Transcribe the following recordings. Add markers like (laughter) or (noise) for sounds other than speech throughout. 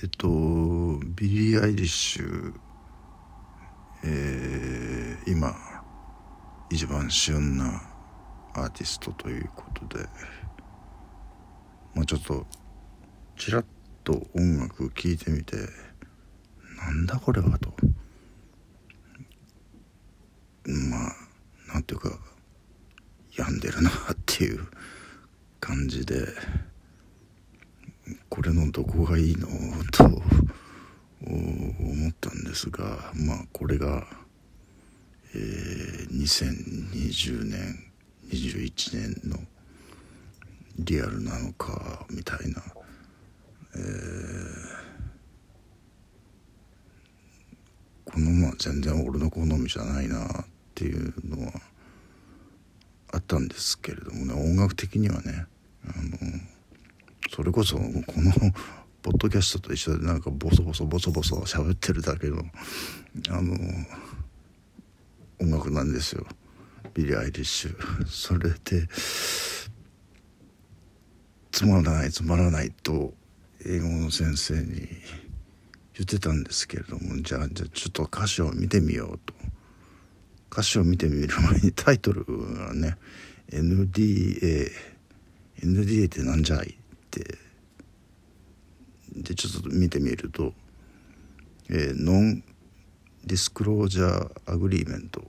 えっとビリー・アイリッシュ、えー、今一番旬なアーティストということでまあちょっとちらっと音楽聴いてみてなんだこれはとまあなんていうか病んでるなっていう感じで。これのどこがいいの？と思ったんですがまあこれが、えー、2020年21年のリアルなのかみたいな、えー、このまま全然俺の好みじゃないなっていうのはあったんですけれどもね音楽的にはねあのそれこそこのポッドキャストと一緒でなんかボソボソボソボソ喋ってるだけのあの音楽なんですよ。ビリー・アイリッシュ。それでつまらないつまらないと英語の先生に言ってたんですけれどもじゃあじゃあちょっと歌詞を見てみようと。歌詞を見てみる前にタイトルがね NDA NDA ってなんじゃい？ってでちょっと見てみると、えー、 non-disclosure agreement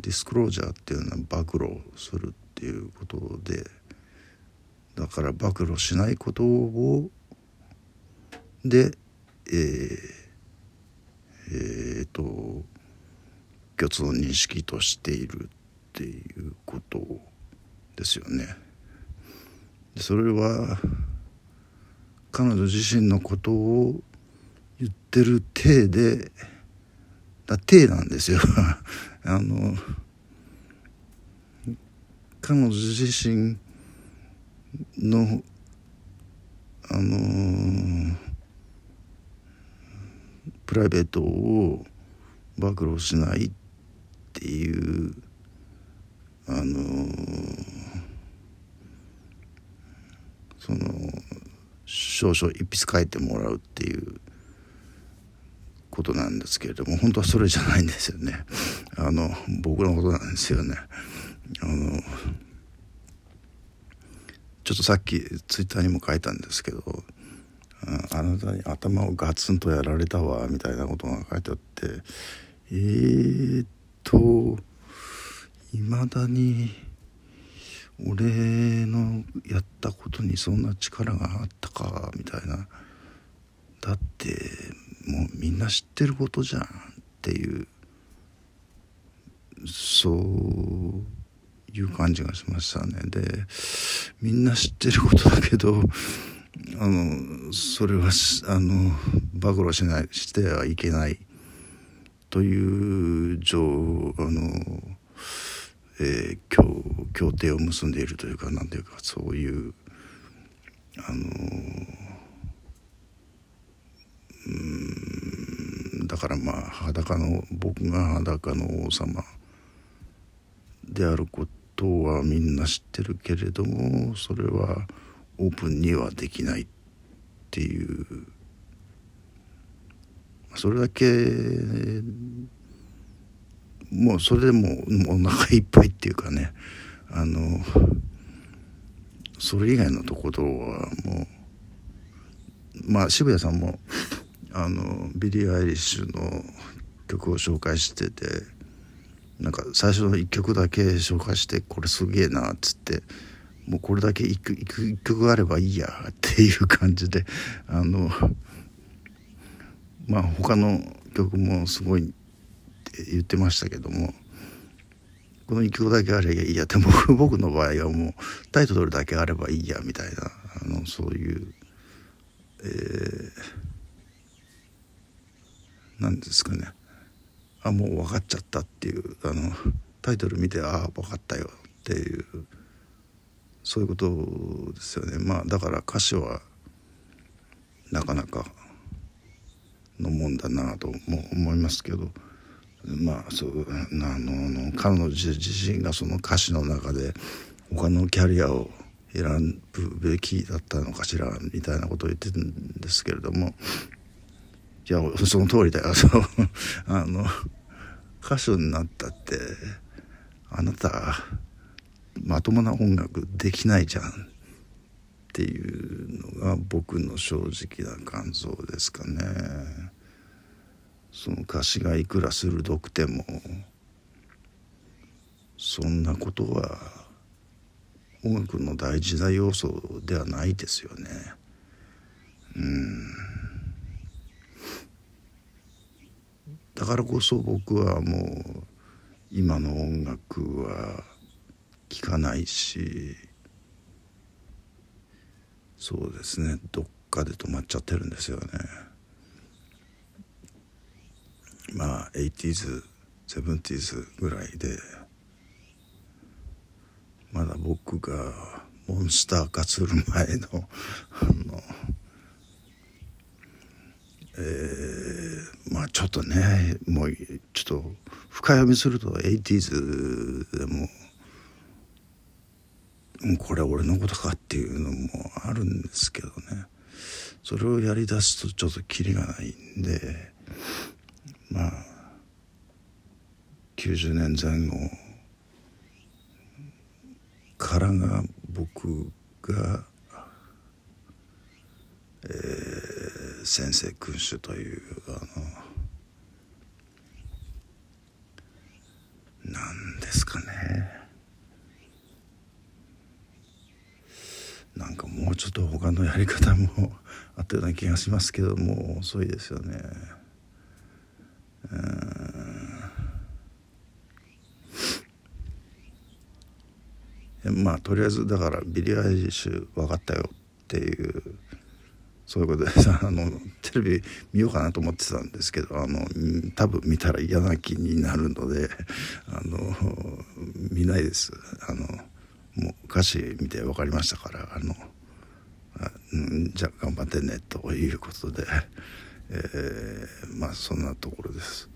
disclosure っていうのは暴露するっていうことでだから暴露しないことをでえー、えー、と共通の認識としているっていうことですよね。それは彼女自身のことを言ってる体でだ体なんですよ。(laughs) あの彼女自身のあのプライベートを暴露しないっていうあのその少々一筆書いてもらうっていうことなんですけれども本当はそれじゃないんですよね。(laughs) あの僕のことなんですよね。あのちょっとさっきツイッターにも書いたんですけどあなたに頭をガツンとやられたわみたいなことが書いてあってえー、っといまだに俺のやったことにそんな力があったかみたいな。だってもうみんな知ってることじゃんっていう。そういう感じがしましたね。でみんな知ってることだけどあのそれはあの暴露しないしてはいけない。という情あのえー、協協定を結んでいるというか何ていうかそういうあのうんだからまあ裸の僕が裸の王様であることはみんな知ってるけれどもそれはオープンにはできないっていう。それだけもうそれでもうお腹いっぱいっていうかねあのそれ以外のところはもうまあ渋谷さんもあのビリー・アイリッシュの曲を紹介しててなんか最初の1曲だけ紹介してこれすげえなっつってもうこれだけ 1, 1曲あればいいやっていう感じであのまあ他の曲もすごい言ってましたけどもこの1曲だけあればいいや。って僕僕の場合はもうタイトルだけあればいいやみたいな。あのそういう、えー、なんですかね。あもう分かっちゃったっていう。あのタイトル見てああ分かったよっていうそういうことですよね。まあだから歌詞はなかなかのもんだなとも思いますけど。まあそうあの彼女自身がその歌詞の中で他のキャリアを選ぶべきだったのかしらみたいなことを言ってるんですけれどもいやその通りだよそうあの歌手になったってあなたまともな音楽できないじゃんっていうのが僕の正直な感想ですかね。その歌詞がいくら鋭くてもそんなことは音楽の大事な要素ではないですよね。うんだからこそ僕はもう今の音楽は聴かないしそうですねどっかで止まっちゃってるんですよね。まあ 80s 70s ぐらいでまだ僕がモンスター化する前のあのえー、まあちょっとねもうちょっと深読みすると 80s でもこれ俺のことかっていうのもあるんですけどね。それをやりだすとちょっとキリがないんでまあ90年前後からが僕が、えー、先生君主というあのなんですかねなんかもうちょっと他のやり方もあったような気がしますけども遅いですよね。うんまあとりあえずだからビリー・アイリッシュ分かったよっていうそういうことで (laughs) あのテレビ見ようかなと思ってたんですけどあの多分見たら嫌な気になるのであの見ないですあのもう歌詞見て分かりましたからあのあ、うん、じゃあ頑張ってねということで、えー、まあそんなところです。